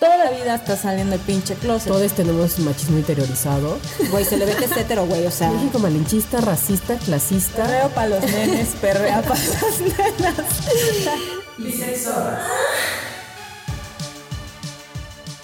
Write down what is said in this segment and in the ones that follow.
toda la vida está saliendo el pinche closet. Todos tenemos machismo interiorizado. Güey, se le ve que es hetero, güey, o sea. México malinchista, racista, clasista. Perreo para los nenes, perrea para las nenas.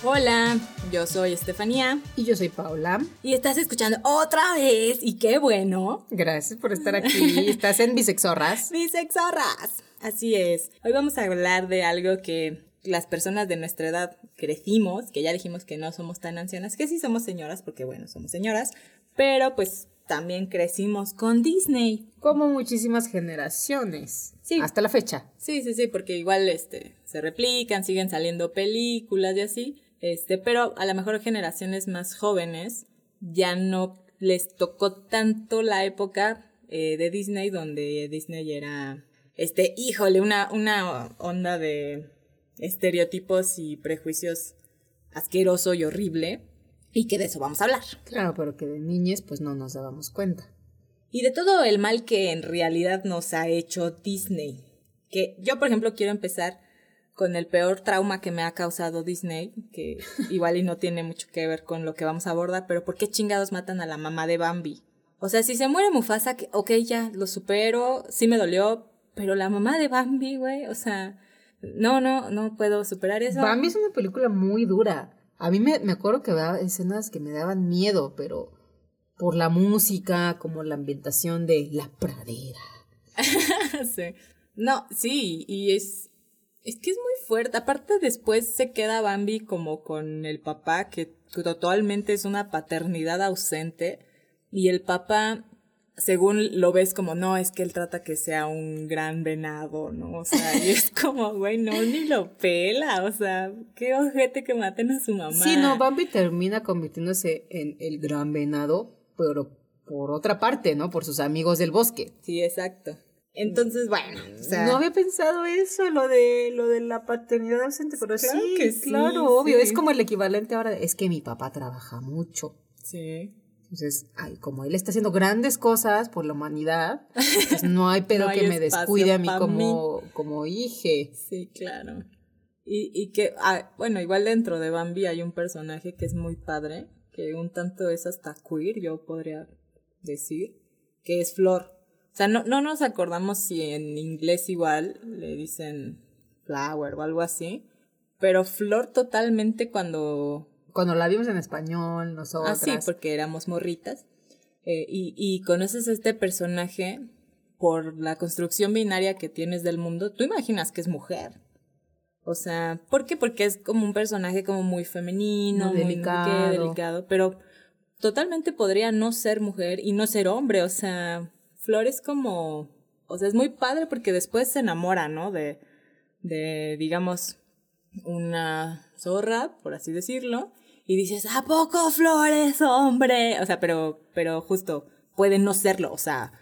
Hola, yo soy Estefanía Y yo soy Paula. y estás escuchando otra vez y qué bueno. Gracias por estar aquí. Estás en Bisexorras. Bisexorras. Así es. Hoy vamos a hablar de algo que las personas de nuestra edad crecimos, que ya dijimos que no somos tan ancianas, que sí somos señoras, porque bueno, somos señoras, pero pues también crecimos con Disney. Como muchísimas generaciones. Sí. Hasta la fecha. Sí, sí, sí, porque igual este se replican, siguen saliendo películas y así. Este, pero a lo mejor generaciones más jóvenes ya no les tocó tanto la época eh, de Disney, donde Disney era, este, híjole, una, una onda de estereotipos y prejuicios asqueroso y horrible, y que de eso vamos a hablar. Claro, pero que de niñez pues no nos dábamos cuenta. Y de todo el mal que en realidad nos ha hecho Disney. Que yo, por ejemplo, quiero empezar con el peor trauma que me ha causado Disney, que igual y no tiene mucho que ver con lo que vamos a abordar, pero ¿por qué chingados matan a la mamá de Bambi? O sea, si se muere Mufasa, que, ok, ya, lo supero, sí me dolió, pero la mamá de Bambi, güey, o sea, no, no, no puedo superar eso. Bambi es una película muy dura. A mí me, me acuerdo que había escenas que me daban miedo, pero por la música, como la ambientación de la pradera. sí. No, sí, y es, es que es muy fuerte. Aparte después se queda Bambi como con el papá, que totalmente es una paternidad ausente. Y el papá, según lo ves como, no, es que él trata que sea un gran venado, ¿no? O sea, y es como, güey, no, ni lo pela. O sea, qué ojete que maten a su mamá. Sí, no, Bambi termina convirtiéndose en el gran venado, pero por otra parte, ¿no? Por sus amigos del bosque. Sí, exacto. Entonces, bueno, o sea, no había pensado eso, lo de lo de la paternidad ausente, pero Claro sí, que sí, claro, obvio, es como el equivalente ahora, de, es que mi papá trabaja mucho. sí. Entonces, ay, como él está haciendo grandes cosas por la humanidad, pues no hay pedo No hay que me descuide a mí como, como hije. Sí, claro. Y, y que, ah, bueno, igual dentro de Bambi hay un personaje que es muy padre, que un tanto es hasta queer, yo podría decir, que es Flor. O sea, no, no nos acordamos si en inglés igual le dicen flower o algo así, pero Flor totalmente cuando Cuando la vimos en español, Ah, nosotras. sí, porque éramos morritas. Eh, y, y conoces a este personaje por la construcción binaria que tienes del mundo, tú imaginas que es mujer. O sea, ¿por qué? Porque es como un personaje como muy femenino, Muy delicado. delicado, pero totalmente podría no ser mujer y no ser hombre, o sea, Flor es como, o sea, es muy padre porque después se enamora, ¿no? De, de, digamos, una zorra, por así decirlo, y dices, ¿a poco Flor es hombre? O sea, pero, pero justo puede no serlo, o sea,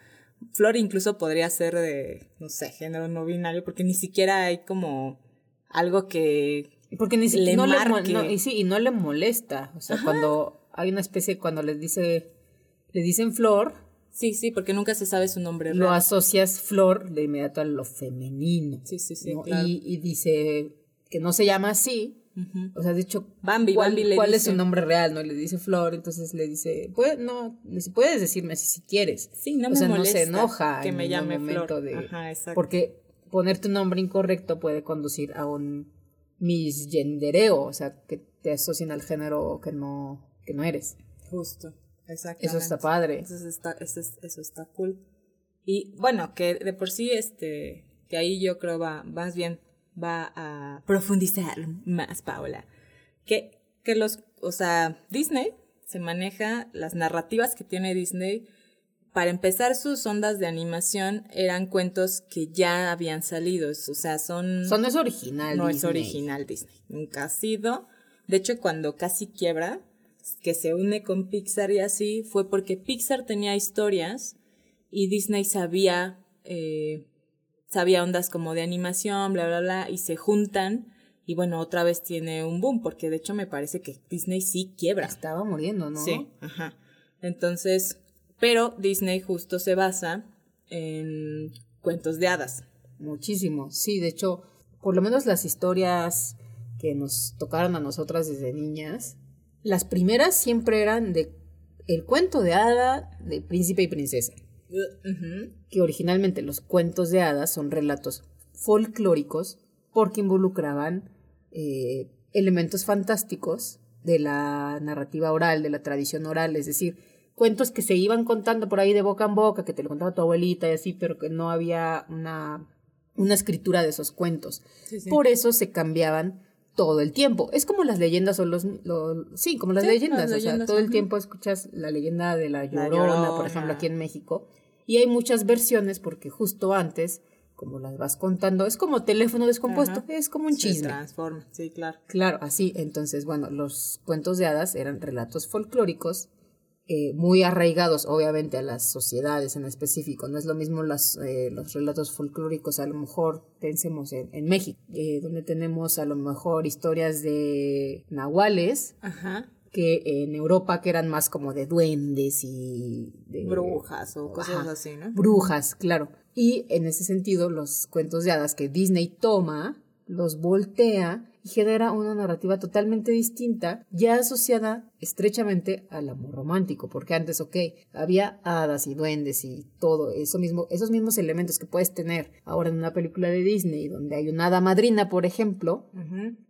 Flor incluso podría ser de, no sé, género no binario, porque ni siquiera hay como algo que... Porque ni le siquiera no le, marque. no, y sí, y no le molesta. O sea, cuando hay una especie, cuando les dice, le dicen flor, Sí, sí, porque nunca se sabe su nombre lo real. asocias flor de inmediato a lo femenino. Sí, sí, sí, ¿no? claro. y, y dice que no se llama así. O sea, de hecho, Bambi, ¿cuál, Bambi le cuál es su nombre real? ¿No? Le dice Flor, entonces le dice, pues, no, puedes decirme así si quieres. Sí, no o me sea, molesta no se enoja que en me ningún llame momento Flor. de- Ajá, exacto. Porque poner tu nombre incorrecto puede conducir a un misgendereo, o sea, que te asocien al género que no, que no eres. Justo, exactamente. Eso está padre. Eso está, eso, es- eso está cool. Y bueno, que de por sí, este, que ahí yo creo va, más bien va a profundizar más, Paula. Que, que los, o sea, Disney se maneja, las narrativas que tiene Disney, para empezar sus ondas de animación eran cuentos que ya habían salido, o sea, son... Eso no es original. No es Disney. original Disney. Nunca ha sido. De hecho, cuando casi quiebra, que se une con Pixar y así, fue porque Pixar tenía historias y Disney sabía, eh, sabía ondas como de animación, bla, bla, bla, y se juntan. Y bueno, otra vez tiene un boom, porque de hecho me parece que Disney sí quiebra. Estaba muriendo, ¿no? Sí, ajá. Entonces, pero Disney justo se basa en cuentos de hadas. Muchísimo. Sí, de hecho, por lo menos las historias que nos tocaron a nosotras desde niñas, las primeras siempre eran de el cuento de hada de príncipe y princesa. Que originalmente los cuentos de hadas son relatos folclóricos porque involucraban eh, elementos fantásticos de la narrativa oral, de la tradición oral, es decir, cuentos que se iban contando por ahí de boca en boca, que te lo contaba tu abuelita y así, pero que no había una, una escritura de esos cuentos. Por eso se cambiaban todo el tiempo. Es como las leyendas o los, sí, como las leyendas, o sea, todo el tiempo escuchas la leyenda de la llorona, por ejemplo, aquí en México, y hay muchas versiones porque justo antes como las vas contando, es como teléfono descompuesto, es como un chisme. Se transforma, sí, claro. Claro, así, entonces, bueno, los cuentos de hadas eran relatos folclóricos eh, muy arraigados, obviamente, a las sociedades en específico. No es lo mismo las, eh, los relatos folclóricos, a lo mejor pensemos en, en México, eh, donde tenemos a lo mejor historias de nahuales. Ajá que en Europa que eran más como de duendes y de brujas o cosas así, ¿no? Brujas, claro. Y en ese sentido, los cuentos de hadas que Disney toma, los voltea y genera una narrativa totalmente distinta, ya asociada estrechamente al amor romántico, porque antes, ok, había hadas y duendes y todo eso mismo, esos mismos elementos que puedes tener ahora en una película de Disney, donde hay una hada madrina, por ejemplo,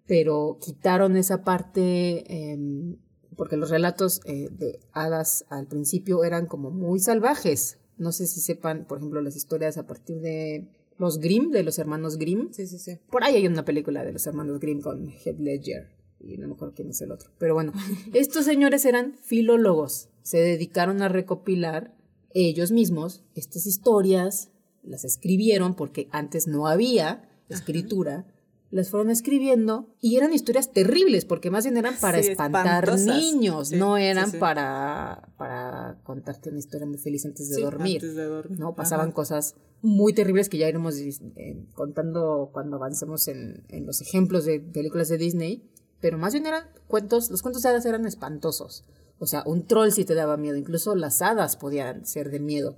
pero quitaron esa parte em, porque los relatos eh, de hadas al principio eran como muy salvajes. No sé si sepan, por ejemplo, las historias a partir de los Grimm, de los hermanos Grimm. Sí, sí, sí. Por ahí hay una película de los hermanos Grimm con Heath Ledger y no me acuerdo quién es el otro. Pero bueno, estos señores eran filólogos. Se dedicaron a recopilar ellos mismos estas historias, las escribieron porque antes no había escritura las fueron escribiendo y eran historias terribles porque más bien eran para espantar niños, no eran para para contarte una historia muy feliz antes de dormir. No, pasaban cosas muy terribles que ya iremos eh, contando cuando avancemos en, en, los ejemplos de películas de Disney, pero más bien eran cuentos, los cuentos de hadas eran espantosos. O sea, un troll sí te daba miedo, incluso las hadas podían ser de miedo.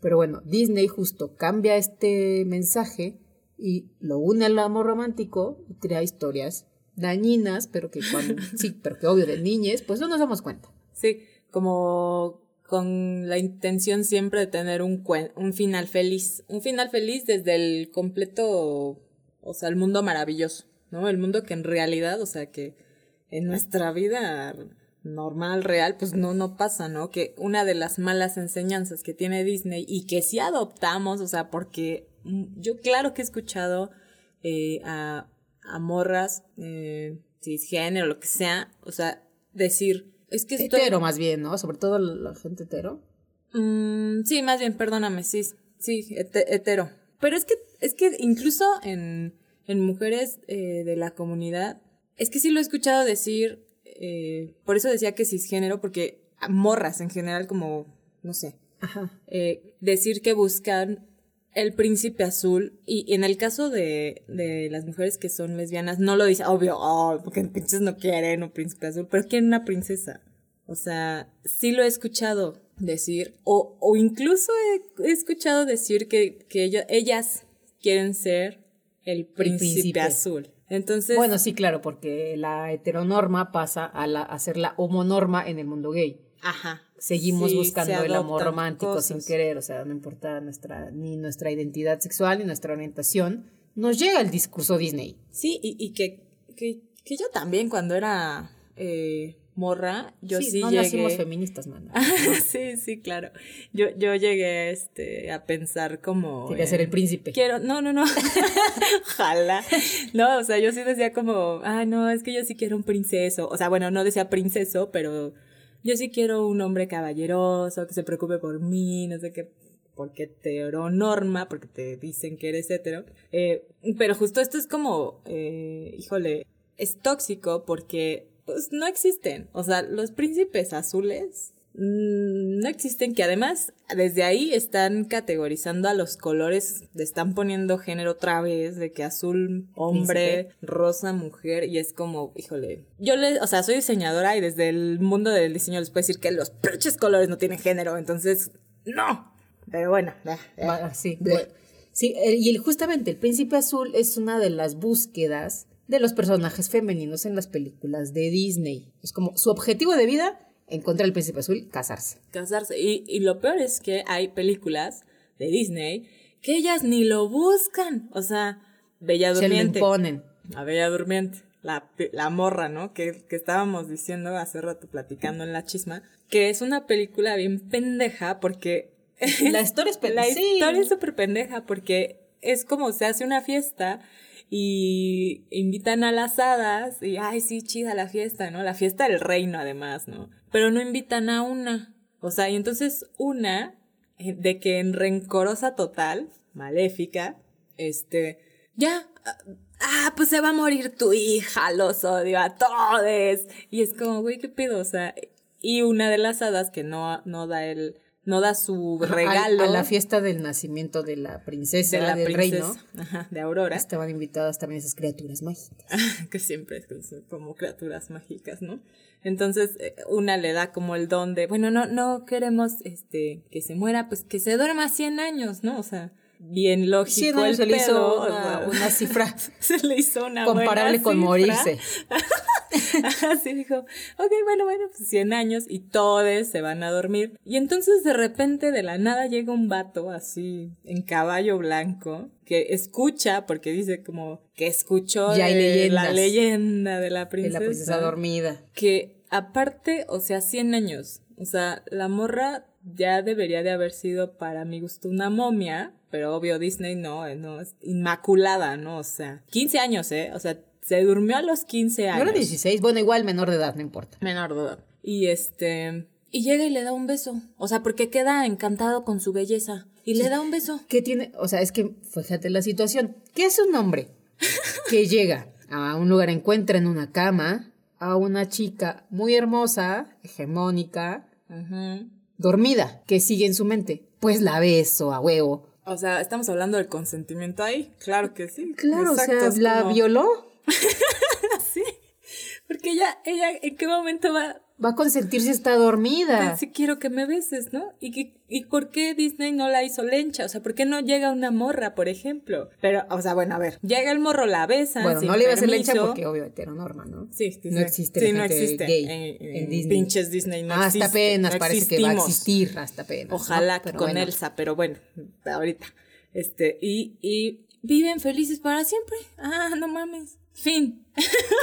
Pero bueno, Disney justo cambia este mensaje y lo une al amor romántico y crea historias dañinas, pero que cuando, sí, pero que obvio de niñez, pues no nos damos cuenta. Sí, como con la intención siempre de tener un, un final feliz, un final feliz desde el completo, o sea, el mundo maravilloso, ¿no? El mundo que en realidad, o sea, que en nuestra vida normal, real, pues no, no pasa, ¿no? Que una de las malas enseñanzas que tiene Disney y que sí adoptamos, o sea, porque yo claro que he escuchado eh, a, a, morras, eh, cisgénero, lo que sea, o sea, decir, es que estoy... Hetero más bien, ¿no? Sobre todo la gente hetero. Mm, sí, más bien, perdóname, sí, sí, hetero. Pero es que, es que incluso en, en mujeres eh, de la comunidad, es que sí lo he escuchado decir, eh, por eso decía que cisgénero, porque morras en general como, no sé, Ajá. Eh, decir que buscan el príncipe azul, y, en el caso de, de, las mujeres que son lesbianas, no lo dice, obvio, oh, porque pinches no quieren un príncipe azul, pero quieren una princesa. O sea, sí lo he escuchado decir, o, o incluso he, escuchado decir que, que ellas quieren ser el príncipe, azul. Entonces. Bueno, sí, claro, porque la heteronorma pasa a, la, a ser la homonorma en el mundo gay. Ajá seguimos buscando el amor romántico sin querer, o sea, no importa nuestra, ni nuestra identidad sexual ni nuestra orientación, nos llega el discurso Disney. Sí, y, y que, que, que, yo también cuando era eh, morra, yo sí, sí no nacimos feministas, man. sí, sí, claro. Yo, yo llegué este, a pensar como... Quería ser el príncipe. Quiero, no, no, no. Ojalá. No, o sea, yo sí decía como, ah, no, es que yo sí quiero un princeso. O sea, bueno, no decía princeso, pero yo sí quiero un hombre caballeroso, que se preocupe por mí, no sé qué, porque te norma, porque te dicen que eres hetero. Eh, pero justo esto es como, eh, híjole, es tóxico porque pues no existen. O sea, los príncipes azules Mm, no existen, que además desde ahí están categorizando a los colores, le están poniendo género otra vez, de que azul hombre, rosa mujer, y es como, híjole, yo le, o sea, soy diseñadora y desde el mundo del diseño les puedo decir que los pinches colores no tienen género, entonces, no. Pero bueno, sí. sí, y justamente el príncipe azul es una de las búsquedas de los personajes femeninos en las películas de Disney. Es como su objetivo de vida, encontrar al príncipe azul, casarse. Casarse. Y, y lo peor es que hay películas de Disney que ellas ni lo buscan. O sea, Bella Se lo Durmiente. imponen. A Bella Durmiente. La, la morra, ¿no? Que, que estábamos diciendo hace rato platicando en la chisma. Que es una película bien pendeja porque La historia es pe- la sí. historia es súper pendeja porque es como se hace una fiesta y invitan a las hadas y, ay, sí, chida la fiesta, ¿no? La fiesta del reino, además, ¿no? Pero no invitan a una. O sea, y entonces una, eh, de que en rencorosa total, maléfica, este, ya, ah, pues se va a morir tu hija, los odio a todos. Y es como, güey, ¿qué pedo? O sea, y una de las hadas que no, no da el, no da su regalo A, a la fiesta del nacimiento de la princesa de la del princesa, reino. ajá, de Aurora, Estaban invitadas también esas criaturas mágicas. que siempre es son como criaturas mágicas, ¿no? Entonces, eh, una le da como el don de, bueno, no, no queremos este que se muera, pues que se duerma 100 años, ¿no? O sea, bien lógico Sí, no, el se le hizo pedo, una, cifra se le hizo una comparable buena con cifra. morirse. Así dijo, ok, bueno, bueno, pues 100 años y todos se van a dormir. Y entonces de repente de la nada llega un vato así en caballo blanco que escucha, porque dice como que escuchó Ya de la leyenda de la De princesa. la princesa dormida. Que aparte, o sea, 100 años. O sea, la morra ya debería de haber sido para mi gusto una momia, pero obvio Disney no, eh, no, es inmaculada, ¿no? O sea, 15 años, ¿eh? O sea, se durmió a los 15 No años. era 16, bueno, igual menor de edad, no importa. Menor de edad. Y este. Y llega y le da un beso. O sea, porque queda encantado con su belleza. Y le da un beso. ¿Qué tiene? O sea, es que fíjate la situación. ¿Qué es un hombre que llega a un lugar, encuentra en una cama a una chica muy hermosa, hegemónica, dormida, que sigue en su mente? Pues la beso a huevo. O sea, estamos hablando del consentimiento ahí. Claro que sí. Claro, Exacto, o sea, la como- violó. Sí. Porque ella, ella, ¿en qué momento va? Va a consentir si está dormida. Si quiero que me beses, ¿no? ¿Y, ¿Y por qué Disney no la hizo lencha? O sea, ¿por qué no llega una morra, por ejemplo? Pero, o sea, bueno, a ver. Llega el morro, la besa. Bueno, sin no le iba a hacer permiso. porque obvio heteronorma, ¿no? Sí, sí, no existe Sí, la no gente existe. gay en, en en Disney. Pinches Disney no hasta existe. apenas no parece que va a existir, hasta apenas. ¿no? Ojalá que Pero con bueno. Elsa, pero bueno, ahorita. Este, y, y viven felices para siempre. Ah, no mames. Fin.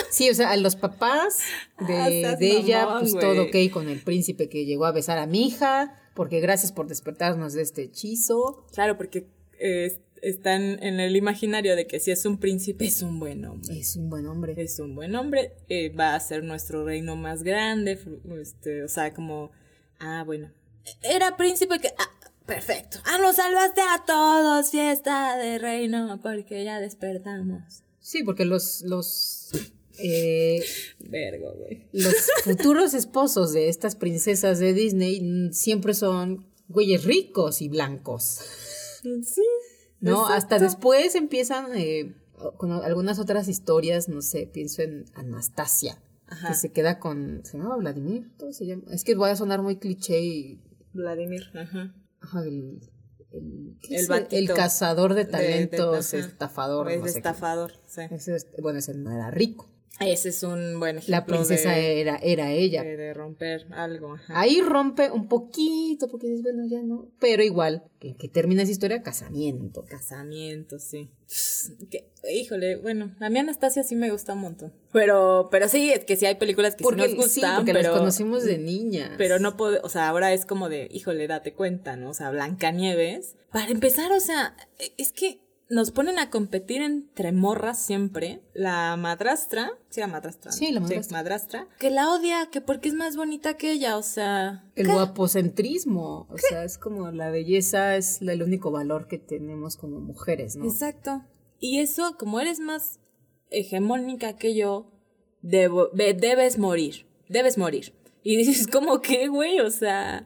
Sí, o sea, a los papás de, Ah, de ella, mamón, pues todo ok con el príncipe que llegó a besar a mi hija, porque gracias por despertarnos de este hechizo. Claro, porque eh, están en el imaginario de que si es un príncipe es un buen hombre. Es un buen hombre. Es un buen hombre, eh, va a ser nuestro reino más grande, este, o sea, como, ah, bueno, era príncipe que, ah, perfecto, ah, nos salvaste a todos, fiesta de reino, porque ya despertamos. Sí, porque los, los, eh, Vergo, güey. los futuros esposos de estas princesas de Disney siempre son güeyes ricos y blancos. Sí. ¿No? exacto. Hasta después empiezan eh, con algunas otras historias, no sé, pienso en Anastasia, Ajá. que se queda con, ¿se llamaba Vladimir? ¿Cómo se llama? Es que voy a sonar muy cliché y, Vladimir, ajá. ajá, el, el, ¿qué El cazador de de- talentos, ajá. estafador, Es no sé qué. estafador, sí. Ese es- bueno, ese no era rico. Ese es un buen ejemplo La princesa de, era, era ella. de, de romper algo, ajá. Ahí rompe un poquito, porque dices, bueno, ya no. Pero igual, que, que termina esa historia, casamiento. Casamiento, sí. Que, híjole, bueno, a mí Anastasia sí me gusta un montón. Pero, pero sí, es que sí hay películas que Porque sí nos sí, gustan, porque pero, las conocimos de niñas. pero no puedo, o sea, ahora es como de, híjole, date cuenta, ¿no? O sea, Blancanieves. Para empezar, o sea, es que nos ponen a competir entre morras siempre. La madrastra, sí, la madrastra. Sí, la madrastra. madrastra, Que la odia, que porque es más bonita que ella, o sea. El guapocentrismo, o sea, es como la belleza es el único valor que tenemos como mujeres, ¿no? Exacto. Y eso, como eres más hegemónica que yo, debo, de- debes morir. Debes morir. Y dices, como que, güey? O sea.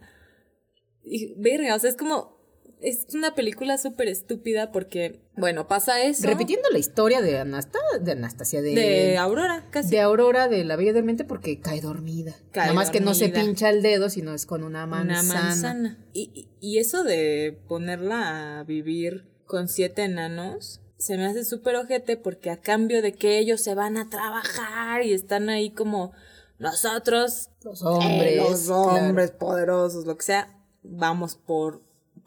y- verga, o sea, es como. Es una película súper estúpida porque, bueno, pasa eso. Repitiendo la historia de, Anasta, de Anastasia, de, De Aurora, casi. de Aurora de la Bella Durmiente porque cae dormida. Cae Nada más que no se pincha el dedo, sino es con una manzana. Una manzana. Y, y- eso de ponerla a vivir con siete enanos, se me hace súper ojete porque a cambio de que ellos se van a trabajar y están ahí como nosotros, Los hombres, eh, los claro. hombres poderosos, lo que sea, vamos por,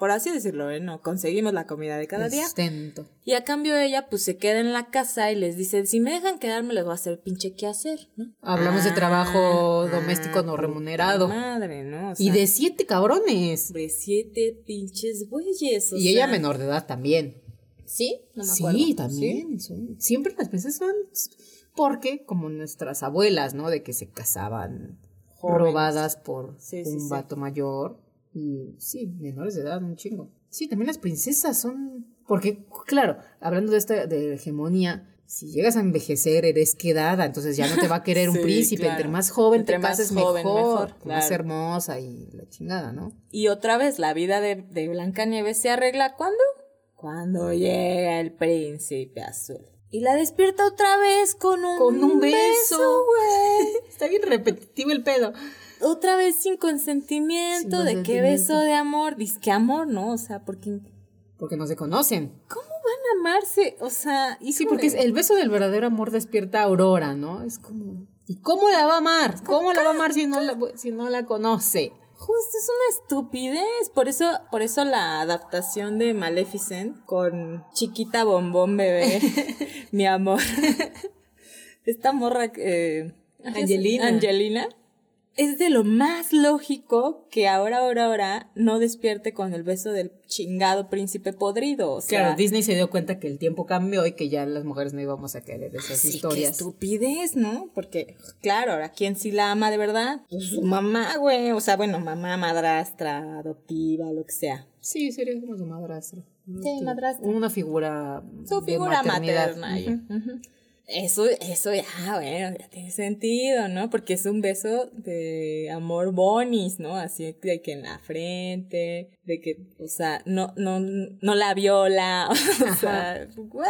por así decirlo, ¿eh? No, conseguimos la comida de cada día. Sustento. Y a cambio ella, pues se queda en la casa y les dice, si me dejan quedarme, les voy a hacer pinche qué hacer, ¿no? Hablamos de Ah, trabajo ah, doméstico no remunerado. Madre, ¿no? O Y de siete cabrones. de siete pinches güeyes. o Y ella menor de edad también. ¿Sí? No me sí, también. son- siempre las princesas son. Porque, como nuestras abuelas, ¿no? De que se casaban Jóvenes. robadas por Sí, sí, un sí. vato mayor. Y sí, menores de edad, un chingo. Sí, también las princesas son. Porque, claro, hablando de esta de hegemonía. Si llegas a envejecer, eres quedada, entonces ya no te va a querer un príncipe. claro. Entre más joven Entre te más cases, joven, mejor, mejor, más hermosa y la chingada, ¿no? Y otra vez, la vida de, de Blancanieves se arregla ¿cuándo? Cuando llega el príncipe azul. Y la despierta otra vez con un, Con un beso. güey. Está bien repetitivo el pedo. Otra vez sin consentimiento. Sin ¿De qué beso de amor? Dice que amor, ¿no? O sea, porque. Porque no se conocen. ¿Cómo van a amarse? O sea, Sí, porque es- el beso del verdadero amor despierta a Aurora, ¿no? Es como. ¿Y cómo la va a amar? ¿Cómo la va a amar si no la, si no la conoce? Justo es una estupidez. Por eso, por eso la adaptación de Maleficent con Chiquita Bombón Bebé, mi amor. Esta morra eh, Angelina. Angelina. Es de lo más lógico que ahora, ahora, ahora no despierte con el beso del chingado príncipe podrido. O sea, Claro, Disney se dio cuenta que el tiempo cambió y que ya las mujeres no íbamos a querer esas Sí, qué historias. estupidez, ¿no? Porque, claro, ahora, ¿quién sí la ama de verdad? Pues su mamá, güey. O sea, bueno, mamá, madrastra, adoptiva, lo que sea. Sí, sería como su madrastra. Sí, madrastra. Una figura. Su de figura maternidad. materna. Ujú. Ujú. Eso, eso ya, bueno, ya tiene sentido, ¿no? Porque es un beso de amor bonis, ¿no? Así de que en la frente, de que, o sea, no, no, no la viola, o sea, what?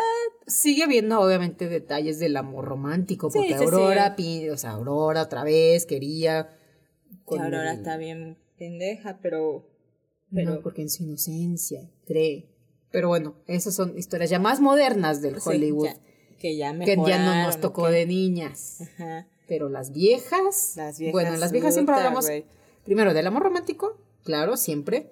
Sigue habiendo obviamente detalles del amor romántico, porque sí, sí. Aurora, pi- o sea, Aurora otra vez quería. Que con Aurora está bien pendeja, pero, pero No, porque en su inocencia cree. Pero bueno, esas son historias ya más modernas del Hollywood, ya- que ya que ya no nos ¿o tocó de niñas. Ajá. Pero las viejas, Las viejas. bueno, las viejas siempre hablamos primero del amor romántico, claro, siempre,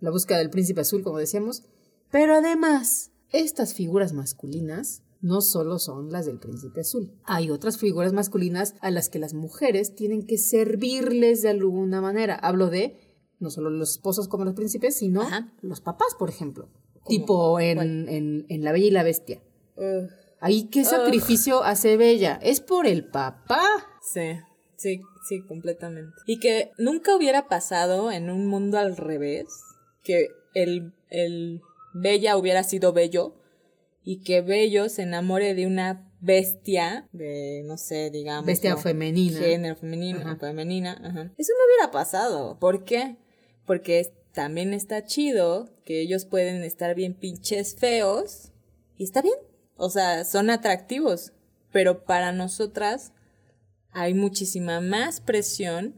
la búsqueda del príncipe azul, como decíamos, pero además, estas figuras masculinas no solo son las del príncipe azul. Hay otras figuras masculinas a las que las mujeres tienen que servirles de alguna manera. Hablo de no solo los esposos como los príncipes, sino Ajá. los papás, por ejemplo. Tipo en, en, en La Bella y la Bestia. Ugh. Ahí, ¿qué sacrificio hace Bella? ¿Es por el papá? Sí, sí, sí, completamente. Y que nunca hubiera pasado en un mundo al revés, que el, el Bella hubiera sido bello y que Bello se enamore de una bestia de, no sé, digamos. Bestia femenina. Género femenino, Ajá. femenina. ajá. Eso no hubiera pasado. ¿Por qué? Porque es- también está chido que ellos pueden estar bien pinches feos y está bien. O sea, son atractivos. Pero para nosotras hay muchísima más presión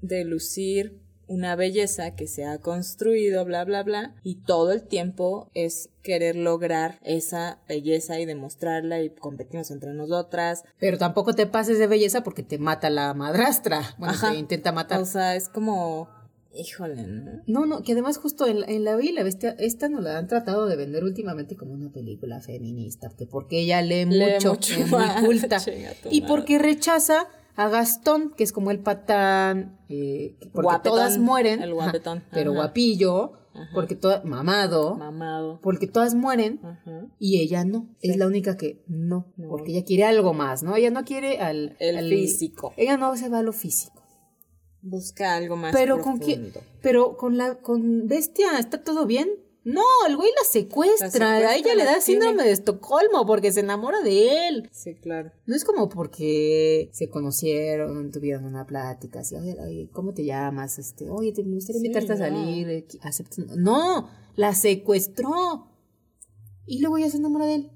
de lucir una belleza que se ha construido, bla, bla, bla, y todo el tiempo es querer lograr esa belleza y demostrarla y competimos entre nosotras. Pero tampoco te pases de belleza porque te mata la madrastra. Bueno, Ajá. te intenta matar. O sea, es como, híjole, ¿no? No, no, que además justo en, en La Bella y la Bestia, esta nos la han tratado de vender últimamente como una película feminista, que porque ella lee, Lee mucho, mucho es muy culta, y porque rechaza a Gastón, que es como el patán, eh, que- porque Guapetón, todas mueren, el ajá, guapetón, pero ajá. guapillo, porque todas, mamado, Mamado. porque todas mueren, Ajá. y ella no, es la única que no, porque ella quiere algo más, ¿no? Ella no quiere al... El al- físico. Ella no se va a lo físico. Busca algo más Pero con quién, pero con la con Bestia está todo bien. No, el güey la secuestra. La secuestra, a ella le da síndrome tiene. de Estocolmo porque se enamora de él. Sí, claro. No es como porque se conocieron, tuvieron una plática, así, oye, oye, ¿cómo te llamas? Este, oye, te me gustaría Sí, invitarte a salir, ¿aceptas? No, la secuestró. Y luego ya se enamora de él.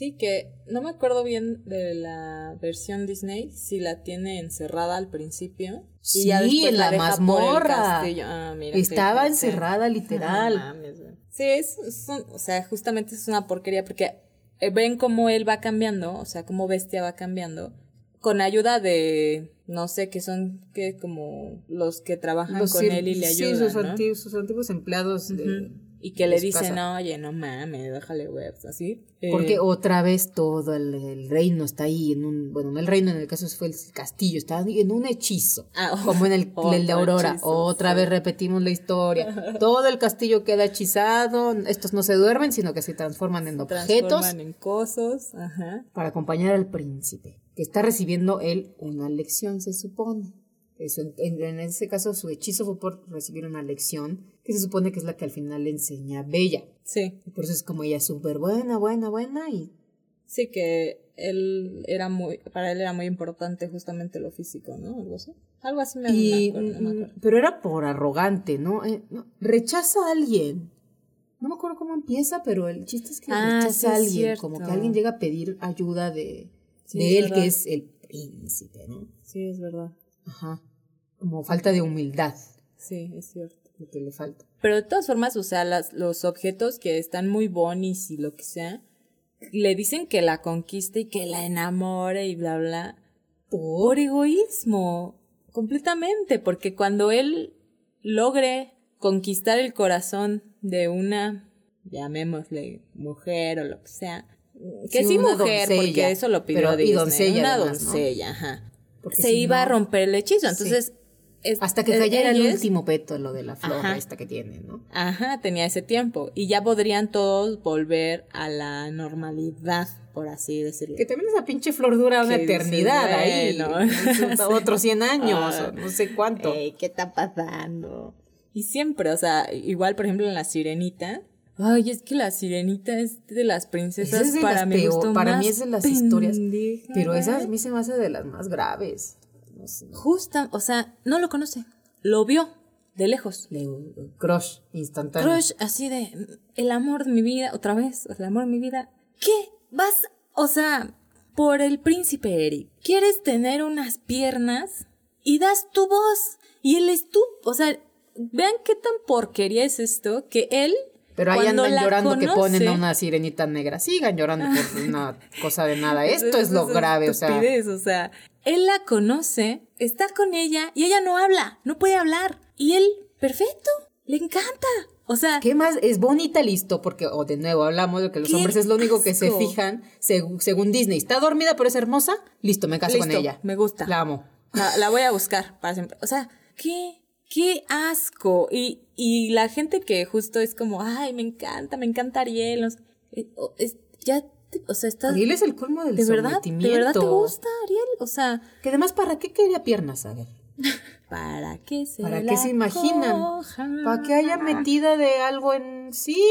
Sí, que no me acuerdo bien de la versión Disney, si la tiene encerrada al principio. Sí, y ya después en la el mazmorra. Ah, mira, Estaba encerrada, literal. Mames. Sí, es, es un- o sea, justamente es una porquería porque eh, ven cómo él va cambiando, o sea, cómo Bestia va cambiando, con ayuda de, no sé, que son que como los que trabajan Los con él y le sí, ayudan, sus, ¿no? antiguos, sus antiguos empleados. de- Ujú. Y que le dicen, pasa. oye, no mames, déjale webs, así. Porque Eh, otra vez todo el, el reino está ahí en un, bueno, no el reino, en el caso fue el castillo, está ahí en un hechizo. Ah, como en el, el de Aurora. hechizo, otra sí. vez repetimos la historia. Todo el castillo queda hechizado. Estos no se duermen, sino que se transforman en objetos transforman en cosos, ajá. para acompañar al príncipe, que está recibiendo él una lección, se supone. Eso, en, en ese caso, su hechizo fue por recibir una lección que se supone que es la que al final le enseña a Bella. Sí, Y por eso es como ella súper buena, buena, buena y sí que él era muy, para él era muy importante justamente lo físico, ¿no? Algo así. Algo así me, me Y, acuerdo, no me acuerdo. pero era por arrogante, ¿no? Eh, no, Rechaza a alguien. No me acuerdo cómo empieza, pero el chiste es que Ah, rechaza sí, a alguien. Como que alguien llega a pedir ayuda de, Sí, de él, verdad. que es el príncipe, ¿no? Sí, es verdad. Ajá. Como falta de humildad, Sí, es cierto. lo que le falta. Pero de todas formas, o sea, las, los objetos que están muy bonis y lo que sea, le dicen que la conquiste y que la enamore y bla, bla. Por egoísmo, completamente, porque cuando él logre conquistar el corazón de una, llamémosle mujer o lo que sea, que Sí, sí, mujer, doncella, porque eso lo pidió pero- y doncella una además, ¿no? doncella, ajá. Porque Se si iba a romper el hechizo, Sí. Es- Hasta que eh, cayera el último pétalo de la flor Ajá. esta que tiene, ¿no? Ajá, tenía ese tiempo. Y ya podrían todos volver a la normalidad, por así decirlo. Que también esa pinche flor dura una eternidad ahí. bueno. Otros 100 años, Ah. o no sé cuánto. Ey, ¿Qué está pasando? Y siempre, o sea, igual, por ejemplo, en La Sirenita. Ay, es que La Sirenita es de las princesas Esa es de para las gusto para mí más es de las historias, Pero esa a mí se me hace de las más graves. No sé. Justa, o sea, no lo conoce. Lo vio de lejos. Le- crush instantáneo. Crush, así de el amor de mi vida, otra vez, el amor de mi vida. ¿Qué? Vas, o sea, por el príncipe Eric, quieres tener unas piernas y das tu voz. Y él es tú, o sea, vean qué tan porquería es esto que él. Pero ahí cuando andan llorando que ponen a una sirenita negra. Sigan llorando por una cosa de nada. Esto es lo grave, o sea. estupidez, o sea, él la conoce, está con ella y ella no habla, no puede hablar. Y él, perfecto, le encanta. O sea, ¿Qué más? Es bonita, listo, porque, o de nuevo, hablamos de que los ¡Qué hombres es lo único que se fijan, seg- según Disney. Está dormida, pero es hermosa, listo, me caso con ella. me gusta. La amo. La, la voy a buscar para siempre. O sea, qué, qué asco. Y, y la gente que justo es como, ay, me encanta, me encanta Ariel. no sé, eh, es- ya, te- o sea, estás... Ariel es el colmo del ¿De verdad? ¿De verdad te gusta Ariel? O sea, Que además, ¿para qué quería piernas? A ver. ¿para qué se ¿Para qué se imaginan? cojan? ¿Para que haya metida de algo en sí?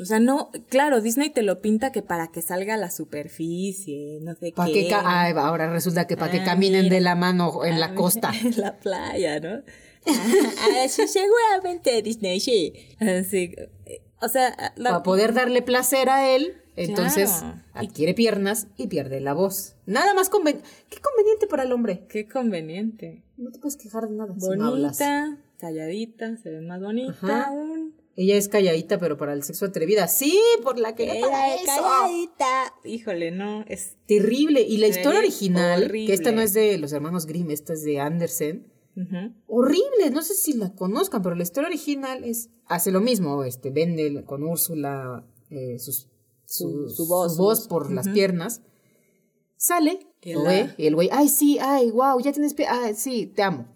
O sea, no, claro, Disney te lo pinta que para que salga a la superficie, no sé ¿Para qué. que Ay, ahora resulta que para que Ah, caminen mira. de la mano en la costa. en la playa, ¿no? Ah, sí, seguramente Disney, sí. Así, eh, o sea, la- Para poder darle placer a él, entonces Claro. adquiere piernas y pierde la voz. Nada más conveniente. Qué conveniente para el hombre. qué conveniente. No te puedes quejar de nada. si no. Bonita, calladita, se ve más bonita Ajá. aún. Ella es calladita, pero para el sexo atrevida. Sí, por la que Ella para es eso. calladita. Híjole, no, es... Terrible. Y la historia original, que esta no es de los hermanos Grimm, esta es de Andersen. Horrible, no sé si la conozcan, pero la historia original es hace lo mismo, este vende con Úrsula eh, sus- Su- su, su voz, su por las piernas. Sale, ve, y el güey, ay sí, ay, wow, ya tienes pie, ay sí, te amo.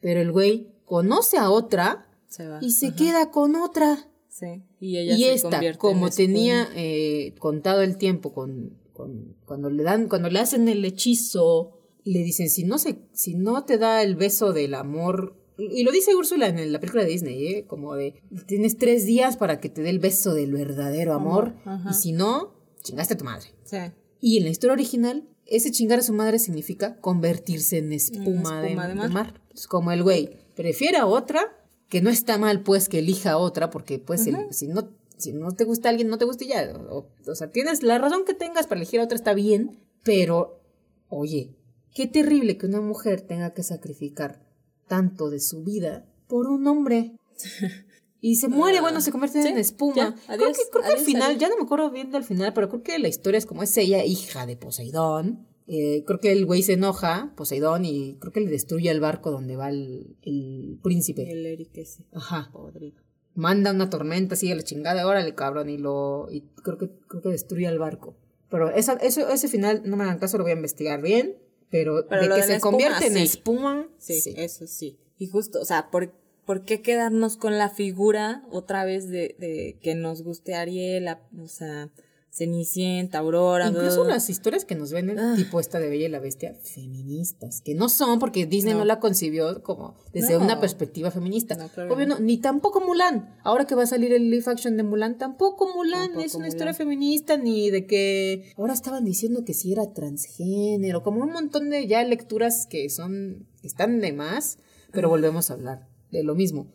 Pero el güey conoce a otra Se va. y se queda con otra. Sí. Y ella y se esta, convierte como en tenía eh, contado el tiempo con, con- cuando le dan, cuando le hacen el hechizo, le dicen si no se, si no te da el beso del amor, y lo dice Úrsula en la película de Disney, ¿eh? como de tienes tres días para que te dé el beso del verdadero amor, y si no, chingaste a tu madre. Sí. Y en la historia original, ese chingar a su madre significa convertirse en espuma, de, espuma de de mar. mar. Es como el güey prefiere a otra, que no está mal pues que elija a otra, porque pues el- si no si no te gusta alguien, no te gusta y ya. O, o sea, tienes la razón que tengas para elegir a otra está bien, pero oye, qué terrible que una mujer tenga que sacrificar tanto de su vida por un hombre. Y se muere, Ah, bueno, se convierte sí, en espuma. ya, creo que, creo que al final, adiós. ya no me acuerdo bien del final, pero creo que la historia es como es ella hija de Poseidón. Eh, creo que el güey se enoja, Poseidón, y creo que le destruye el barco donde va el, el príncipe. El Eric ese. Ajá. Podrido. Manda una tormenta, sigue la chingada, órale, cabrón, y lo. Y creo que, creo que destruye el barco. Pero esa, eso, ese final, no me hagan caso, lo voy a investigar bien. Pero, Pero de que de se espuma, convierte en espuma. Sí, sí. eso sí. Y justo, o sea, ¿por, por qué quedarnos con la figura otra vez de, de que nos guste Ariel, o sea, Cenicienta, Aurora? Incluso bla, las historias que nos venden, Ah. tipo esta de Bella y la Bestia, feministas, que no son porque Disney no, No. la concibió como desde No. una perspectiva feminista. No, claro Obvio no, ni tampoco Mulan. Ahora que va a salir el live action de Mulan, tampoco Mulan Tampoco es una Mulan. historia feminista ni de que ahora estaban diciendo que si era transgénero, como un montón de ya lecturas que son están de más, pero volvemos a hablar de lo mismo,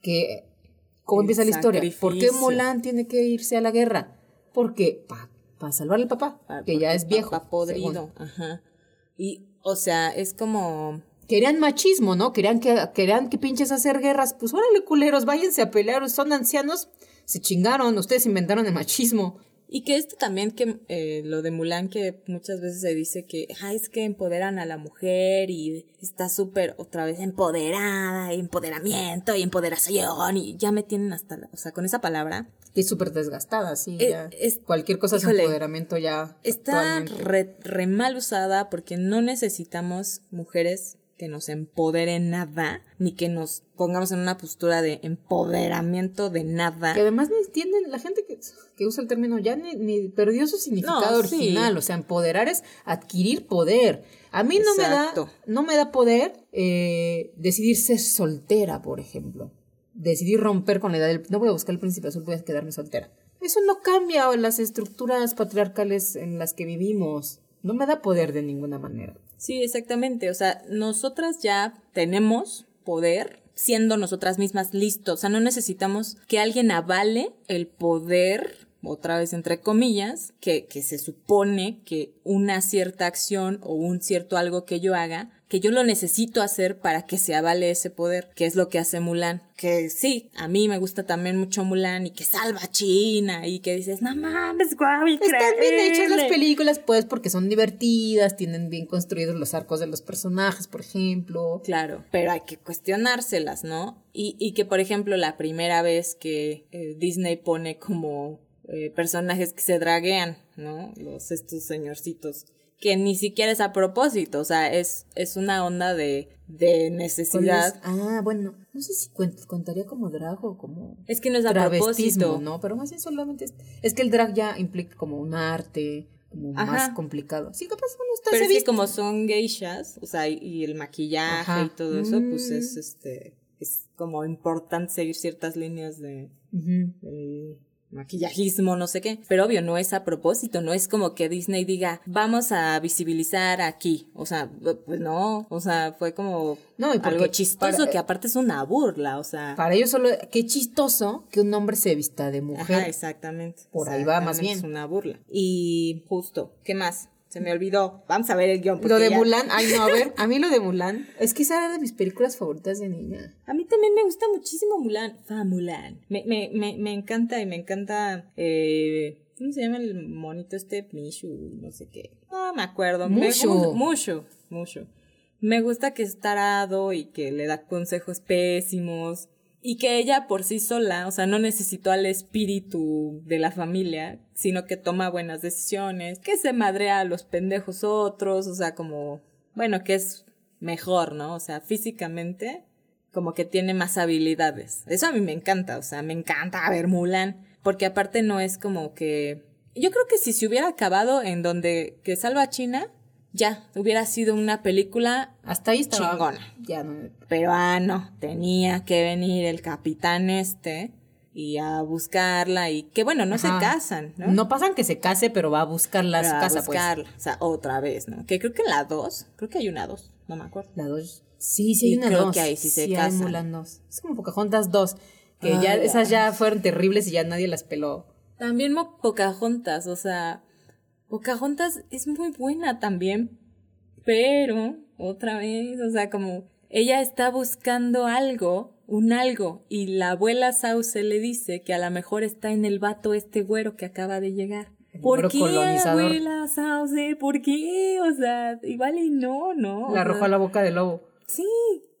que ¿cómo El empieza la historia? ¿Por qué. Mulan tiene que irse a la guerra? Porque para salvar al papá, Ah, que ya es viejo. papá podrido. según. Ajá. Y, o sea, es como. Querían machismo, ¿no? Querían que, querían que pinches hacer guerras. Pues órale, culeros, váyanse a pelear. Son ancianos, se chingaron. Ustedes inventaron el machismo. Y que esto también, que eh, lo de Mulan, que muchas veces se dice que "Ay, es que empoderan a la mujer y está súper otra vez empoderada, y empoderamiento y empoderación, y ya me tienen hasta, la- o sea, con esa palabra. Y súper desgastada, sí. Eh, ya. es- Cualquier cosa es empoderamiento ya. Está re, re mal usada porque no necesitamos mujeres que nos empoderen nada, ni que nos pongamos en una postura de empoderamiento de nada. Que además ni entienden, la gente que, que usa el término ya ni, ni perdió su significado No, sí. original. O sea, empoderar es adquirir poder. A mí no me da, no me da poder eh, decidir ser soltera, por ejemplo. Decidir romper con la edad del... No voy a buscar el príncipe azul, voy a quedarme soltera. Eso no cambia las estructuras patriarcales en las que vivimos. No me da poder de ninguna manera. Sí, exactamente. O sea, nosotras ya tenemos poder siendo nosotras mismas listos. O sea, no necesitamos que alguien avale el poder, otra vez entre comillas, que, que se supone que una cierta acción o un cierto algo que yo haga, que yo lo necesito hacer para que se avale ese poder, que es lo que hace Mulan. Que sí, a mí me gusta también mucho Mulan y que salva a China y que dices, no mames, guau, Están bien hechas las increíble". películas, pues, porque son divertidas, tienen bien construidos los arcos de los personajes, por ejemplo. Claro, pero hay que cuestionárselas, ¿no? Y, y que, por ejemplo, la primera vez que eh, Disney pone como eh, personajes que se draguean, ¿no? Los, estos señorcitos, que ni siquiera es a propósito, o sea, es, es una onda de, de necesidad. Ah, bueno, no sé si cuen- contaría como drag o como Es que no es a propósito. ¿no? Pero más bien solamente es, es que el drag ya implica como un arte, como Ajá. más complicado. Sí, capaz uno está Pero es que como son geishas, o sea, y, el maquillaje Ajá. y todo eso, pues Mm. es este, es como importante seguir ciertas líneas de, maquillajismo, no sé qué. Pero obvio, no es a propósito, no es como que Disney diga, vamos a visibilizar aquí. O sea, pues no, o sea, fue como No, y algo chistoso para- que aparte es una burla, o sea. Para ellos solo, qué chistoso que un hombre se vista de mujer. Ajá, exactamente. Por ahí va, más bien. Es una burla. Y justo, ¿qué más? Se me olvidó. Vamos a ver el guion. Lo de ya- Mulan, ay no, a ver, a mí lo de Mulan, es que esa era de mis películas favoritas de niña. A mí también me gusta muchísimo Mulan. Fa Mulan. Me, me, me, me encanta y me encanta. Eh, ¿Cómo se llama el monito este? Mishu, no sé qué. No me acuerdo. Mushu. Mushu. Mushu. Me gusta que es tarado y que le da consejos pésimos. Y que ella por sí sola, o sea, no necesitó al espíritu de la familia, sino que toma buenas decisiones, que se madrea a los pendejos otros, o sea, como, bueno, que es mejor, ¿no? O sea, físicamente, como que tiene más habilidades. Eso a mí me encanta, o sea, me encanta ver Mulan, porque aparte no es como que... Yo creo que si se hubiera acabado en donde que salva a China, ya, hubiera sido una película Hasta ahí estaba. Chingona. Ya no. pero ah, no, tenía que venir el capitán este y a buscarla y que bueno, no Ajá. se casan, ¿no? ¿no? pasan que se case, pero va a buscarla a su casa, pues. buscarla, o sea, otra vez, ¿no? Que creo que la 2, creo que hay una 2, no me acuerdo. La dos. Sí, sí hay Y una creo dos. que ahí sí se casan. Mulan dos. Es como Pocahontas dos. Que Ay, ya, ya. esas ya fueron terribles y ya nadie las peló. También Pocahontas, o sea, Pocahontas es muy buena también, pero otra vez, o sea, como ella está buscando algo, un algo. Y la abuela Sauce le dice que a lo mejor está en el vato este güero que acaba de llegar. ¿Por qué, abuela Sauce? ¿Por qué? O sea, igual y no, ¿no? Le arrojó a la boca del lobo. Sí,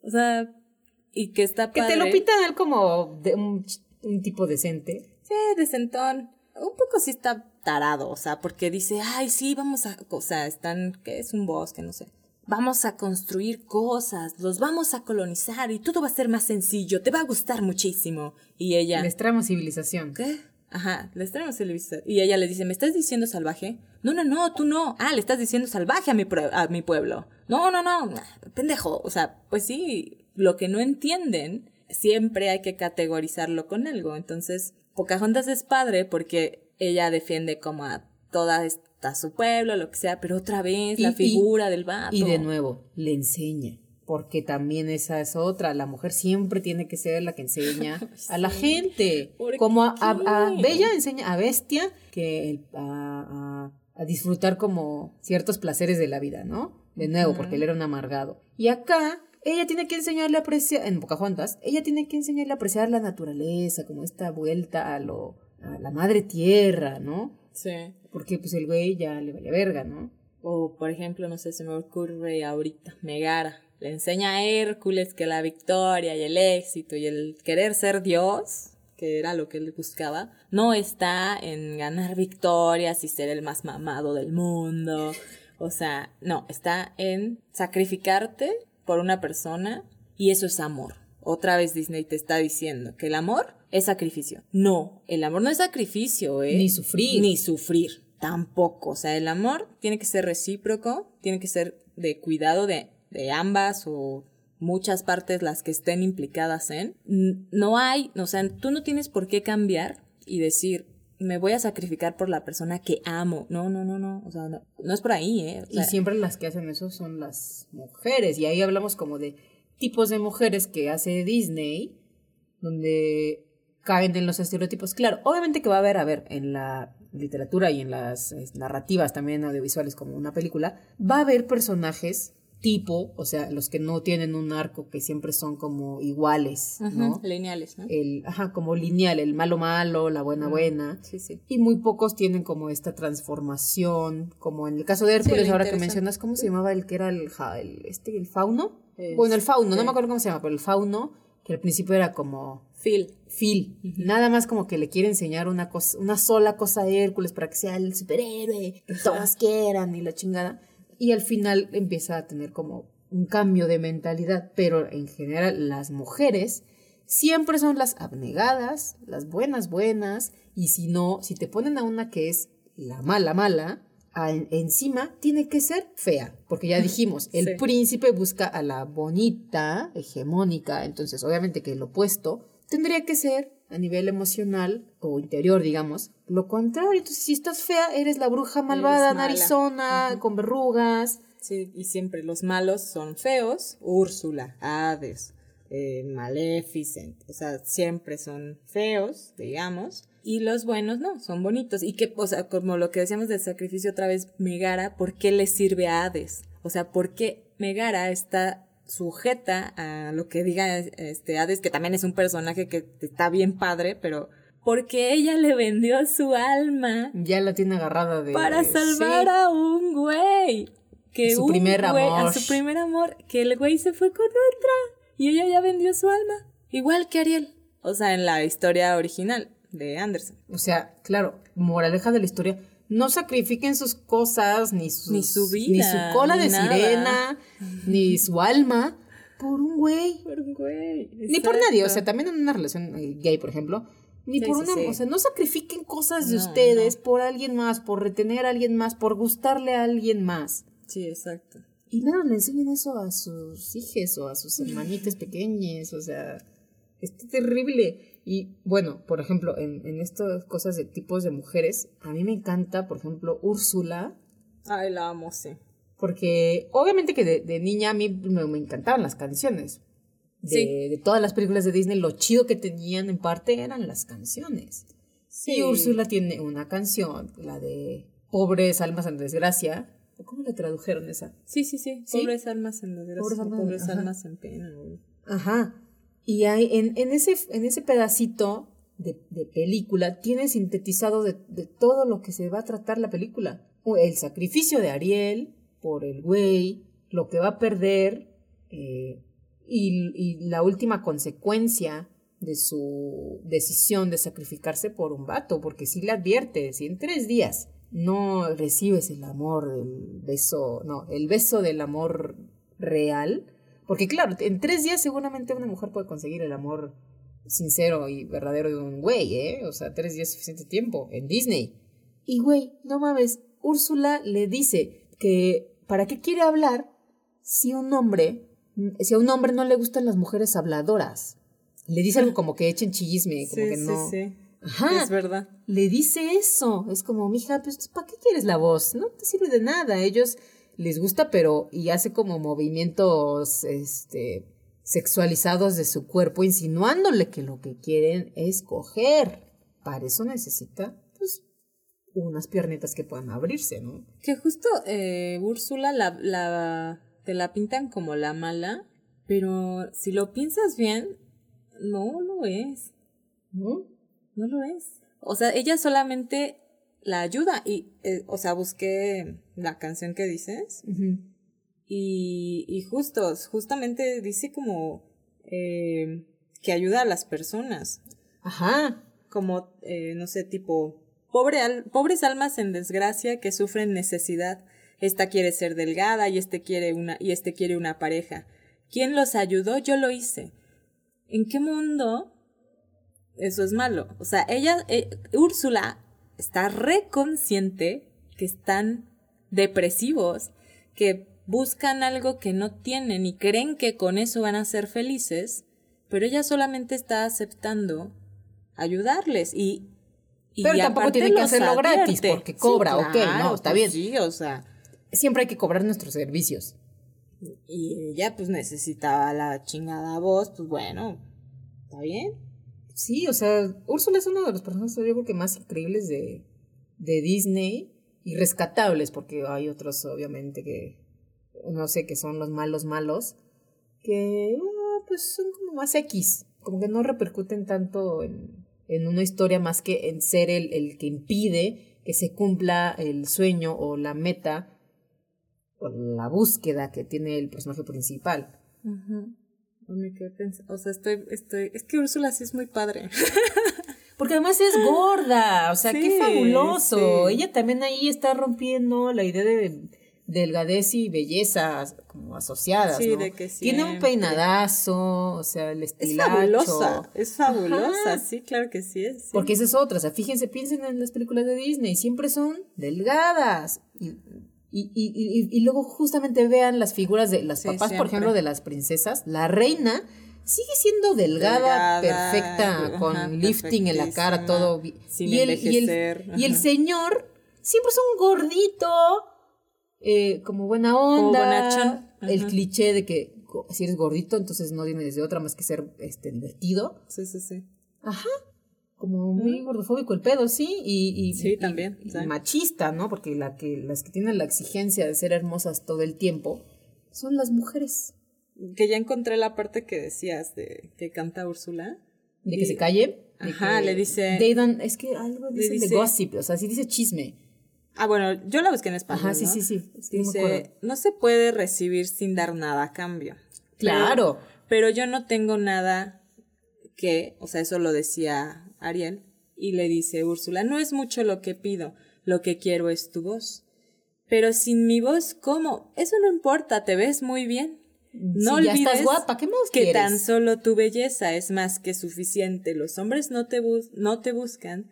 o sea, y que está padre. Que te lo pitan él como de un, un tipo decente. Sí, decentón. Un poco sí está tarado, o sea, porque dice, ay, sí, vamos a, o sea, están, que es un bosque, no sé. Vamos a construir cosas, los vamos a colonizar y todo va a ser más sencillo, te va a gustar muchísimo. Y ella... Les traemos civilización. ¿Qué? Ajá, les traemos civilización. Y ella le dice, ¿me estás diciendo salvaje? No, no, no, tú no. Ah, le estás diciendo salvaje a mi, a mi pueblo. No, no, no, pendejo. O sea, pues sí, lo que no entienden, siempre hay que categorizarlo con algo. Entonces, Pocahontas es padre porque ella defiende como a toda esta su pueblo, lo que sea, pero otra vez la figura del vato. Y de nuevo, le enseña. Porque también esa es otra. La mujer siempre tiene que ser la que enseña a la gente. Como a, Bella enseña a Bestia que a, disfrutar como ciertos placeres de la vida, ¿no? De nuevo, porque él era un amargado. Y acá ella tiene que enseñarle a apreciar, en Pocahontas, ella tiene que enseñarle a apreciar la naturaleza, como esta vuelta a lo, a la madre tierra, ¿no? Sí. Porque pues el güey ya le vale verga, ¿no? O por ejemplo, no sé, se me ocurre ahorita, Megara. Le enseña a Hércules que la victoria y el éxito y el querer ser Dios, que era lo que él buscaba, no está en ganar victorias y ser el más mamado del mundo. O sea, no, está en sacrificarte por una persona y eso es amor. Otra vez Disney te está diciendo que el amor es sacrificio. No, el amor no es sacrificio, ¿eh? Ni sufrir. Ni sufrir, tampoco. O sea, el amor tiene que ser recíproco, tiene que ser de cuidado de, de ambas o muchas partes las que estén implicadas en. No hay, o sea, tú no tienes por qué cambiar y decir, me voy a sacrificar por la persona que amo. No, no, no, no. O sea, no, es por ahí, ¿eh? y siempre las que hacen eso son las mujeres. Y ahí hablamos como de tipos de mujeres que hace Disney, donde caen en los estereotipos. Claro, obviamente que va a haber, a ver, en la literatura y en las narrativas también audiovisuales como una película, va a haber personajes tipo, o sea, los que no tienen un arco que siempre son como iguales, ¿no? Lineales, ¿no? El, ajá, como lineal, el malo malo, la buena buena. Sí, sí. Y muy pocos tienen como esta transformación, como en el caso de Hércules, ahora que mencionas, ¿cómo se llamaba el que era el, el este, el fauno? Bueno, el fauno, no me acuerdo cómo se llama, pero el fauno, que al principio era como... Phil. Phil. Nada más como que le quiere enseñar una cosa, una sola cosa a Hércules para que sea el superhéroe que todas quieran y la chingada y al final empieza a tener como un cambio de mentalidad, pero en general las mujeres siempre son las abnegadas, las buenas buenas, y si no, si te ponen a una que es la mala mala, encima tiene que ser fea, porque ya dijimos, el príncipe busca a la bonita, hegemónica, entonces obviamente que el opuesto tendría que ser a nivel emocional o interior, digamos, lo contrario. Entonces, si estás fea, eres la bruja malvada, narizona, con verrugas. Sí, y siempre los malos son feos. Úrsula, Hades, eh, Maleficent, o sea, siempre son feos, digamos. Y los buenos no, son bonitos. Y que, o sea, como lo que decíamos del sacrificio otra vez, Megara, ¿por qué le sirve a Hades? O sea, ¿por qué Megara está sujeta a lo que diga este Hades, que también es un personaje que está bien padre, pero porque ella le vendió su alma. Ya la tiene agarrada de para salvar a un güey. Que su primer amor. A su primer amor, que el güey se fue con otra y ella ya vendió su alma, igual que Ariel. O sea, en la historia original de Anderson. O sea, claro, moraleja de la historia, no sacrifiquen sus cosas, ni, ni su vida, ni su cola de sirena, ni su alma por un güey. Por un güey. Ni por nadie. O sea, también en una relación eh, gay, por ejemplo. Ni por una. O sea, no sacrifiquen cosas de ustedes por alguien más, por retener a alguien más, por gustarle a alguien más. Sí, exacto. Y nada, le enseñen eso a sus hijos o a sus hermanitas pequeñas. O sea, es terrible. Y bueno, por ejemplo, en, en estas cosas de tipos de mujeres, a mí me encanta, por ejemplo, Úrsula. Ay, la amo, sí. Porque obviamente que de, niña a mí me, encantaban las canciones. De, de, todas las películas de Disney, lo chido que tenían en parte eran las canciones. Sí. Y Úrsula tiene una canción, la de Pobres almas en desgracia. ¿Cómo la tradujeron esa? Sí, sí, sí. Pobres almas en desgracia. Pobres almas en pena. Ajá Y hay, en, en, ese, en ese pedacito de, de película tiene sintetizado de, de, todo lo que se va a tratar la película. El sacrificio de Ariel por el güey, lo que va a perder eh, y, y, la última consecuencia de su decisión de sacrificarse por un vato, porque si le advierte, si en tres días no recibes el amor del beso, no, el beso del amor real, porque claro, en tres días seguramente una mujer puede conseguir el amor sincero y verdadero de un güey, ¿eh? O sea, tres días es suficiente tiempo en Disney. Y güey, no mames, Úrsula le dice que ¿para qué quiere hablar si un hombre, si a un hombre no le gustan las mujeres habladoras? Le dice algo como que echen chisme, como que no. Sí, sí. Ajá. Es verdad. Le dice eso. Es como, mija, pues, ¿para qué quieres la voz? No te sirve de nada. Ellos les gusta, pero. Y hace como movimientos, este. sexualizados de su cuerpo, insinuándole que lo que quieren es coger. Para eso necesita, pues, unas piernitas que puedan abrirse, ¿no? Que justo eh, Úrsula la, la, te la pintan como la mala, pero si lo piensas bien, no lo es. ¿No? No lo es. O sea, ella solamente la ayuda y, eh, o sea, busqué la canción que dices y, y justo, justamente dice como eh, que ayuda a las personas. Ajá. Como, eh, no sé, tipo, pobre al pobres almas en desgracia que sufren necesidad. Esta quiere ser delgada y este quiere una, y este quiere una pareja. ¿Quién los ayudó? Yo lo hice. ¿En qué mundo eso es malo? O sea, ella, eh, Úrsula, está reconsciente que están depresivos, que buscan algo que no tienen y creen que con eso van a ser felices, pero ella solamente está aceptando ayudarles y... y pero tampoco tiene que hacerlo gratis porque cobra, ok, no, está pues bien. Sí, o sea... Siempre hay que cobrar nuestros servicios. Y ella pues necesitaba la chingada voz, pues bueno, ¿está bien? Sí, o sea, Úrsula es uno de los personajes yo creo que más increíbles de, de Disney y rescatables, porque hay otros obviamente que no sé, que son los malos malos, que ah, pues son como más X, como que no repercuten tanto en, en una historia más que en ser el, el que impide que se cumpla el sueño o la meta la búsqueda que tiene el personaje principal. O sea, estoy, estoy, es que Úrsula sí es muy padre. Porque además es gorda, o sea, qué fabuloso. Ella también ahí está rompiendo la idea de delgadez y belleza como asociadas, sí, ¿no? de que Tiene un peinadazo, o sea, el estilacho. Es fabulosa, es fabulosa, sí, claro que sí es. Porque esa es otra, o sea, fíjense, piensen en las películas de Disney, siempre son delgadas. Y y, y, y, luego justamente vean las figuras de las papás, por ejemplo, de las princesas. La reina sigue siendo delgada, perfecta, con lifting en la cara, todo. Sin y, el, y, el, y el señor siempre es un gordito, eh, como buena onda. el cliché de que si eres gordito, entonces no tienes de otra más que ser este, divertido. Sí, sí, sí. Ajá como muy gordofóbico el pedo, sí, y, y sí, también, machista, ¿no? Porque la que, las que tienen la exigencia de ser hermosas todo el tiempo son las mujeres. Que ya encontré la parte que decías de que canta Úrsula. De que se calle. Ajá, le dice. es que algo dice, de gossip, o sea, sí dice chisme. Ah, bueno, yo la busqué en español. Ajá, sí, sí, sí. dice, no se puede recibir sin dar nada a cambio. Claro. pero yo no tengo nada que, o sea, eso lo decía Ariel, y le dice Úrsula, no es mucho lo que pido, lo que quiero es tu voz. Pero sin mi voz, ¿cómo? Eso no importa, te ves muy bien. No olvides ya estás guapa, ¿qué más que tan solo tu belleza es más que suficiente. Los hombres no te, no te buscan.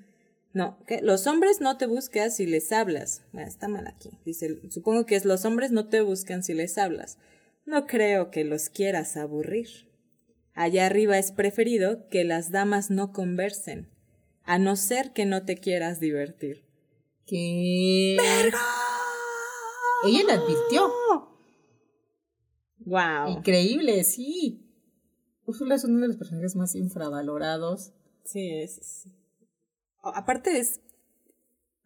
No, ¿qué? los hombres no te buscan si les hablas. Bueno, está mal aquí. Dice, supongo que es los hombres no te buscan si les hablas. No creo que los quieras aburrir. Allá arriba es preferido que las damas no conversen, a no ser que no te quieras divertir. ¿Qué? ¡Verga! Ella la advirtió. Wow. Increíble, sí. Úrsula es uno de los personajes más infravalorados. Sí, es. Aparte es.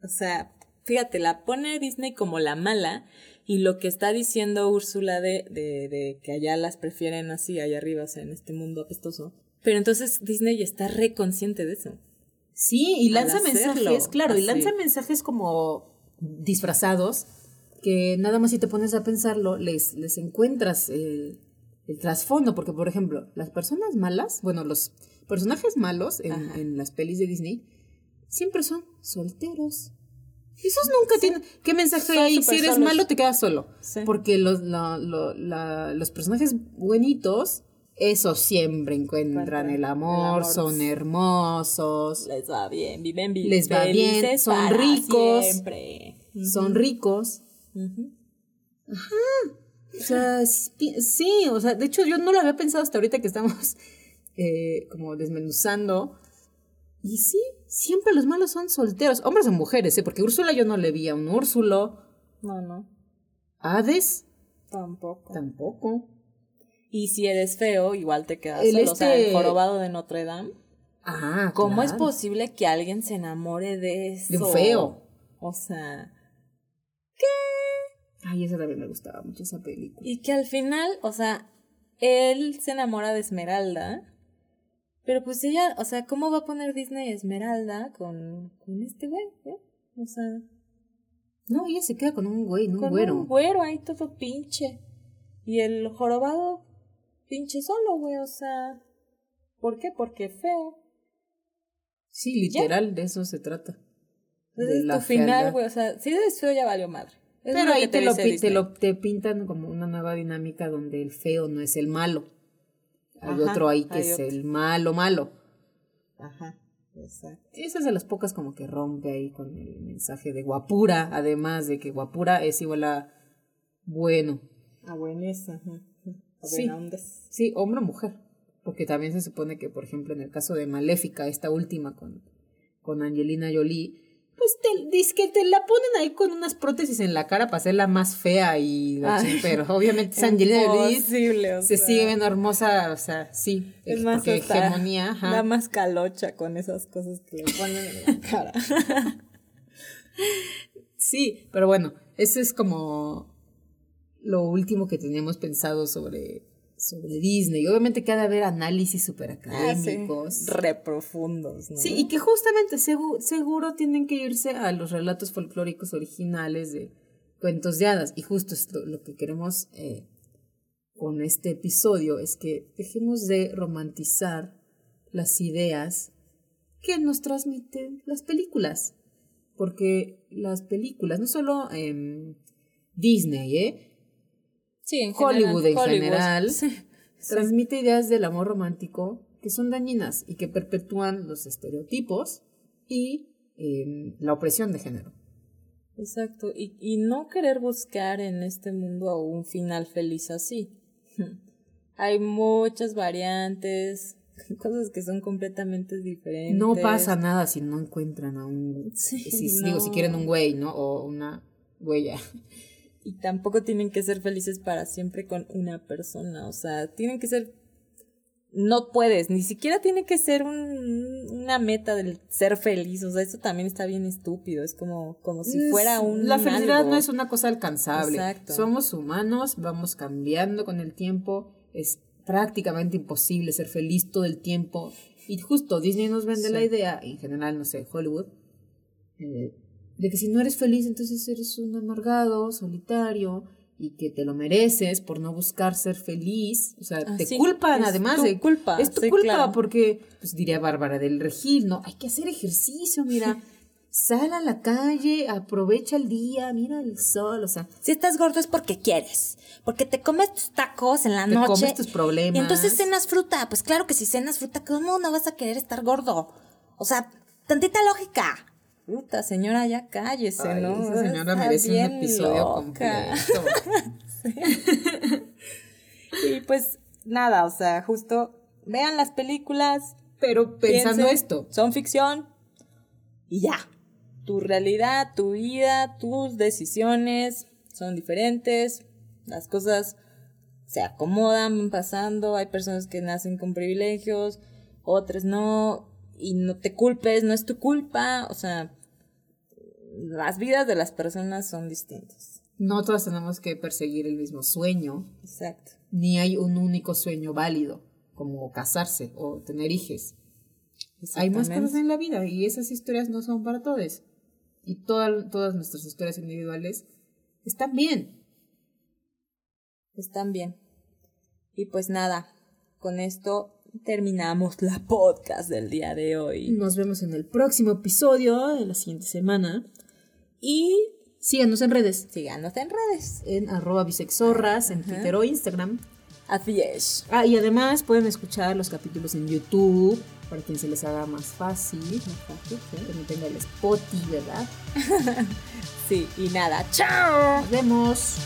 O sea, fíjate, la pone Disney como la mala y lo que está diciendo Úrsula de, de, de que allá las prefieren así, allá arriba, o sea, en este mundo apestoso. Pero entonces Disney está reconsciente de eso. Sí, y lanza mensajes, claro, y lanza mensajes como disfrazados que nada más si te pones a pensarlo, les, les encuentras el, el trasfondo, porque por ejemplo, las personas malas, bueno, los personajes malos en, en las pelis de Disney siempre son solteros. Esos nunca tienen... ¿Qué mensaje hay? Si eres solos. malo, te quedas solo. Sí. Porque los, la- lo- la- los personajes buenitos, esos siempre encuentran el el amor, son hermosos, Les va bien, viven bien. Les va bien, son ricos. Siempre. son ricos. Ujú. O sea, sí, o sea, de hecho yo no lo había pensado hasta ahorita que estamos eh, como desmenuzando. Y sí, siempre los malos son solteros, hombres o mujeres, ¿eh? porque Úrsula yo no le vi a un Úrsulo. No, no, Hades tampoco. tampoco. Y si eres feo, igual te quedas El solo. O sea, este- el jorobado de Notre Dame. Ah, ¿Cómo es posible que alguien se enamore de eso? De un feo. O sea, Ay, esa también me gustaba mucho esa película. y que al final, o sea, él se enamora de Esmeralda. Pero pues ella, o sea, ¿cómo va a poner Disney Esmeralda con, con este güey? eh? O sea, No, ella se queda con un güey, no un con güero. un güero ahí todo pinche. Y el jorobado pinche solo, güey, o sea, ¿por qué? Porque feo. Sí, literal, de eso se trata. Entonces, De la tu final, güey, o sea, si eres feo ya valió madre. Es Pero ahí te, lo, te lo te pintan como una nueva dinámica donde el feo no es el malo. Hay Ajá, otro ahí que es otro. el malo, malo. Ajá, exacto. Esa es de las pocas como que rompe ahí con el mensaje de guapura, además de que guapura es igual a bueno. Ah, buenísimo. ajá, ajá. Sí. Sí, hombre o mujer. Porque también se supone que, por ejemplo, en el caso de Maléfica, esta última con, con Angelina Jolie, pues te, dice que te la ponen ahí con unas prótesis en la cara para hacerla más fea y Ay. pero obviamente es Angelina Jolie se sea, sigue viendo hermosa, o sea, sí, Es más, porque hegemonía, ajá. Da más calocha con esas cosas que le ponen en la cara. Sí, pero bueno, eso es como lo último que teníamos pensado sobre, sobre Disney. Obviamente que ha de haber análisis súper Ah, académicos. Re profundos, ¿no? Sí, y que justamente segu- seguro tienen que irse a los relatos folclóricos originales de cuentos de hadas. Y justo es lo, que queremos eh, con este episodio, es que dejemos de romantizar las ideas que nos transmiten las películas. Porque las películas, no solo em, Disney, ¿eh? Sí, en Hollywood en Hollywood. general. Sí. transmite ideas del amor romántico que son dañinas y que perpetúan los estereotipos y em, la opresión de género. Exacto, y, y no querer buscar en este mundo un final feliz así. Hay muchas variantes, cosas que son completamente diferentes. No pasa nada si no encuentran a un... Sí, si, no. Digo, si quieren un güey, ¿no? O una huella. Y tampoco tienen que ser felices para siempre con una persona, o sea, tienen que ser... No puedes, ni siquiera tiene que ser un- una meta del ser feliz, o sea, eso también está bien estúpido, es como, como si fuera un... La felicidad algo. no es una cosa alcanzable. Exacto. Somos humanos, vamos cambiando con el tiempo. Es prácticamente imposible ser feliz todo el tiempo. Y justo Disney nos vende Sí. la idea, en general, no sé, Hollywood, eh, de que si no eres feliz, entonces eres un amargado, solitario, y que te lo mereces por no buscar ser feliz. O sea, Ah, te sí, culpan es además tu de... culpa, Es tu sí, culpa claro. porque, pues diría Bárbara del Regil, ¿no? Hay que hacer ejercicio, mira. Sal a la calle, aprovecha el día, mira el sol, o sea, Si estás gordo es porque quieres. Porque te comes tus tacos en la te noche. comes tus problemas. Y entonces cenas fruta. Pues claro que si cenas fruta, ¿cómo no vas a querer estar gordo? O sea, tantita lógica. Puta, señora, ya cállese, Ay, ¿no? esa señora Está merece un episodio loca. completo. Y pues nada, o sea, justo vean las películas, Pero pensando piensen, esto, Son ficción y ya. Tu realidad, tu vida, tus decisiones son diferentes. Las cosas se acomodan, van pasando. Hay personas que nacen con privilegios, otras no. Y no te culpes, no es tu culpa. O sea, las vidas de las personas son distintas. No todas tenemos que perseguir el mismo sueño, Exacto. ni hay un único sueño válido, como casarse o tener hijos. Hay más cosas en la vida y esas historias no son para todos. Y toda- todas nuestras historias individuales están bien. Están bien. Y pues nada, con esto terminamos la podcast del día de hoy. Nos vemos en el próximo episodio de la siguiente semana. Y síganos en redes. Síganos en redes. En arroba bisexorras, en Twitter o Instagram. Así es. Ah, y además pueden escuchar los capítulos en YouTube para quien se les haga más fácil. Que no tenga el Spotify, ¿verdad? Sí, y nada. ¡Chao! Nos vemos.